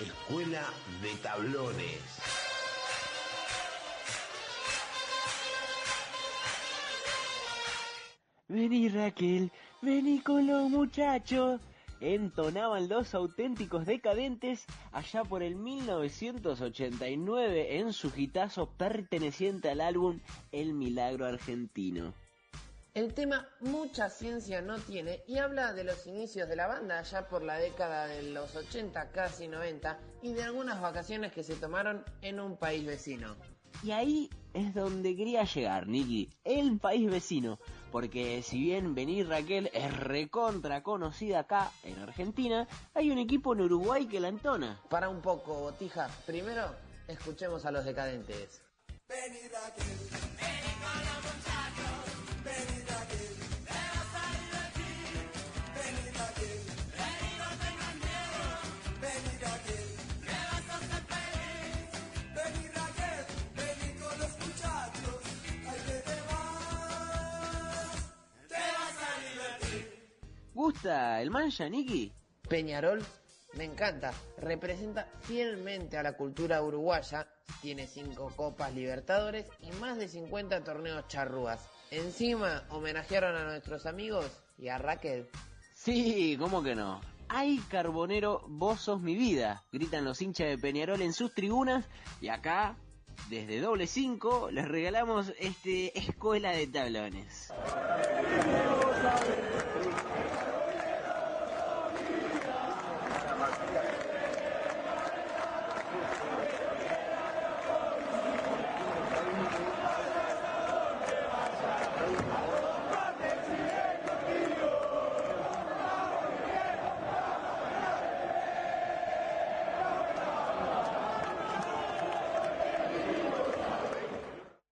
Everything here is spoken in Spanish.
Escuela de Tablones. Vení Raquel, vení con los muchachos. Entonaban los auténticos decadentes allá por el 1989 en su hitazo perteneciente al álbum El Milagro Argentino. El tema mucha ciencia no tiene y habla de los inicios de la banda allá por la década de los 80, casi 90 y de algunas vacaciones que se tomaron en un país vecino. Y ahí es donde quería llegar, Nicky, el país vecino, porque si bien Venir Raquel es recontra conocida acá en Argentina, hay un equipo en Uruguay que la entona. Para un poco, Botija, primero escuchemos a los decadentes. Raquel. Gusta el mancha, Niki? Peñarol me encanta, representa fielmente a la cultura uruguaya, tiene cinco copas libertadores y más de 50 torneos charrúas. Encima homenajearon a nuestros amigos y a Raquel. Sí, ¿cómo que no? ¡Ay, Carbonero, vos sos mi vida! Gritan los hinchas de Peñarol en sus tribunas y acá, desde doble 5, les regalamos este escuela de tablones.